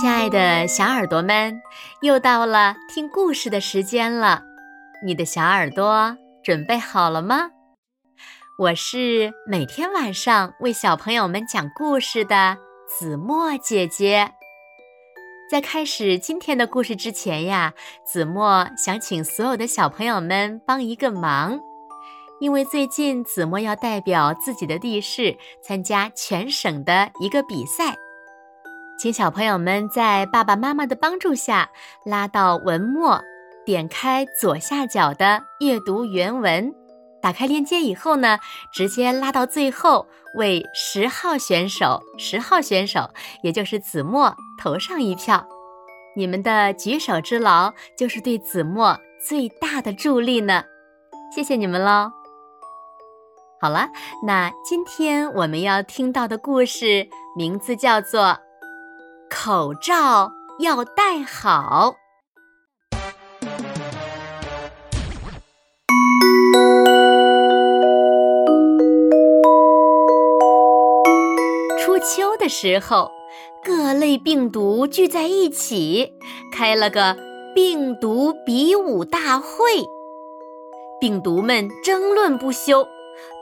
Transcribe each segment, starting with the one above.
亲爱的小耳朵们，又到了听故事的时间了。你的小耳朵准备好了吗？我是每天晚上为小朋友们讲故事的子墨姐姐。在开始今天的故事之前呀，子墨想请所有的小朋友们帮一个忙，因为最近子墨要代表自己的地市参加全省的一个比赛。请小朋友们在爸爸妈妈的帮助下，拉到文末，点开左下角的阅读原文，打开链接以后呢，直接拉到最后，为十号选手，十号选手，也就是子墨投上一票。你们的举手之劳，就是对子墨最大的助力呢。谢谢你们喽。好了，那今天我们要听到的故事名字叫做。口罩要戴好。初秋的时候，各类病毒聚在一起，开了个病毒比武大会。病毒们争论不休，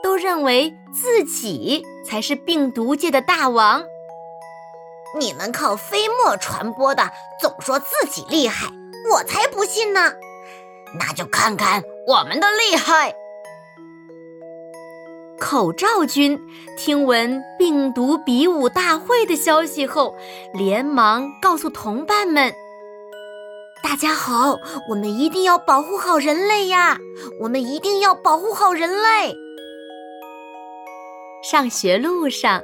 都认为自己才是病毒界的大王。你们靠飞沫传播的，总说自己厉害，我才不信呢！那就看看我们的厉害。口罩君听闻病毒比武大会的消息后，连忙告诉同伴们：“大家好，我们一定要保护好人类呀！我们一定要保护好人类。”上学路上，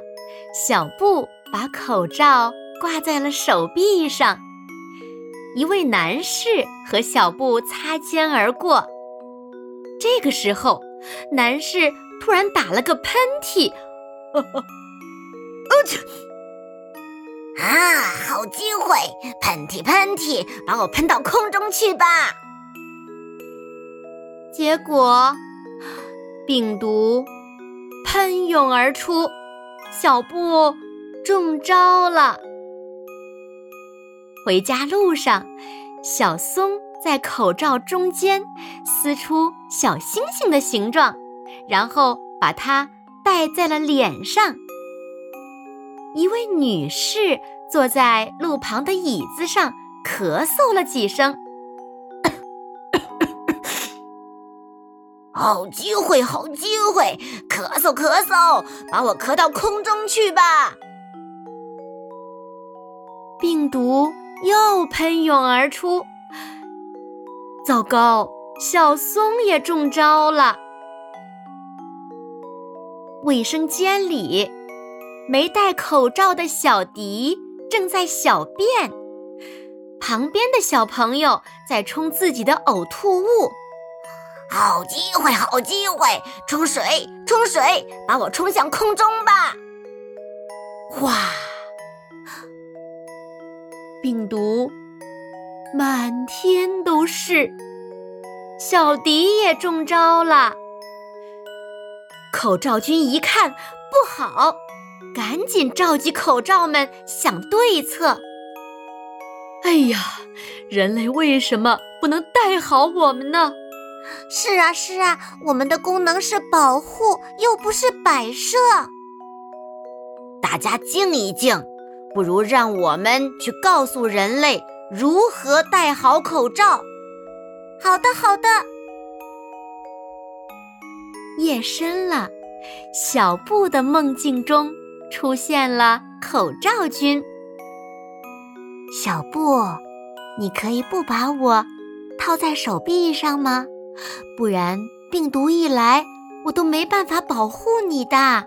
小布。把口罩挂在了手臂上，一位男士和小布擦肩而过。这个时候，男士突然打了个喷嚏！啊，好机会！喷嚏喷嚏，把我喷到空中去吧！结果，病毒喷涌而出，小布。中招了。回家路上，小松在口罩中间撕出小星星的形状，然后把它戴在了脸上。一位女士坐在路旁的椅子上，咳嗽了几声。好机会，好机会！咳嗽，咳嗽，把我咳到空中去吧！病毒又喷涌而出，糟糕！小松也中招了。卫生间里，没戴口罩的小迪正在小便，旁边的小朋友在冲自己的呕吐物。好机会，好机会！冲水，冲水，把我冲向空中吧！哇！病毒满天都是，小迪也中招了。口罩君一看不好，赶紧召集口罩们想对策。哎呀，人类为什么不能戴好我们呢？是啊，是啊，我们的功能是保护，又不是摆设。大家静一静。不如让我们去告诉人类如何戴好口罩。好的，好的。夜深了，小布的梦境中出现了口罩君。小布，你可以不把我套在手臂上吗？不然病毒一来，我都没办法保护你的。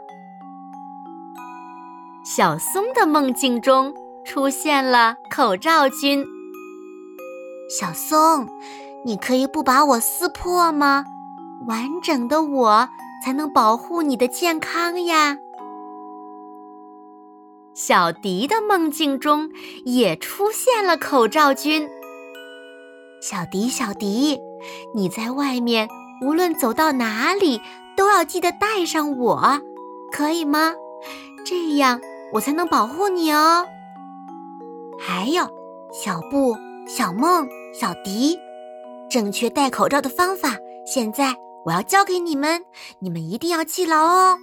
小松的梦境中出现了口罩君。小松，你可以不把我撕破吗？完整的我才能保护你的健康呀。小迪的梦境中也出现了口罩君。小迪，小迪，你在外面无论走到哪里都要记得带上我，可以吗？这样。我才能保护你哦。还有小布、小梦、小迪，正确戴口罩的方法，现在我要教给你们，你们一定要记牢哦。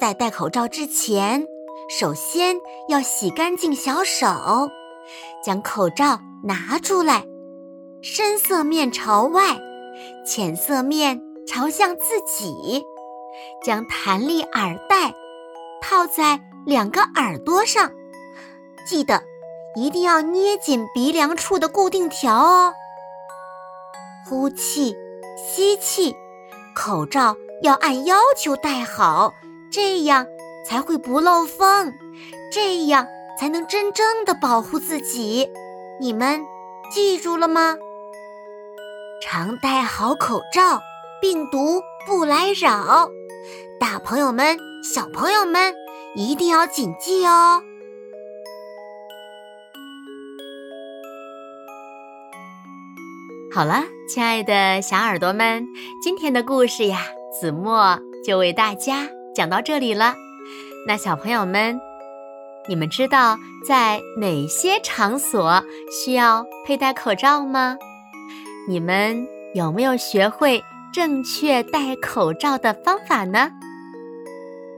在戴口罩之前，首先要洗干净小手，将口罩拿出来，深色面朝外，浅色面朝向自己，将弹力耳带套在两个耳朵上，记得一定要捏紧鼻梁处的固定条哦。呼气，吸气，口罩要按要求戴好。这样才会不漏风，这样才能真正的保护自己。你们记住了吗？常戴好口罩，病毒不来扰。大朋友们、小朋友们一定要谨记哦。好了，亲爱的小耳朵们，今天的故事呀，子墨就为大家。讲到这里了，那小朋友们，你们知道在哪些场所需要佩戴口罩吗？你们有没有学会正确戴口罩的方法呢？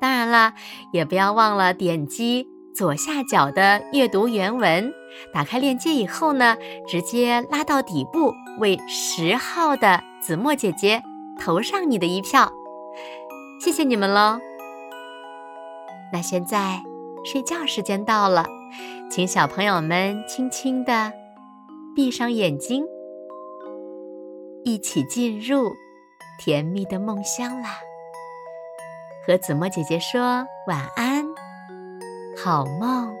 当然了，也不要忘了点击左下角的阅读原文，打开链接以后呢，直接拉到底部，为十号的子墨姐姐投上你的一票。谢谢你们喽！那现在睡觉时间到了，请小朋友们轻轻的闭上眼睛，一起进入甜蜜的梦乡啦。和子墨姐姐说晚安，好梦。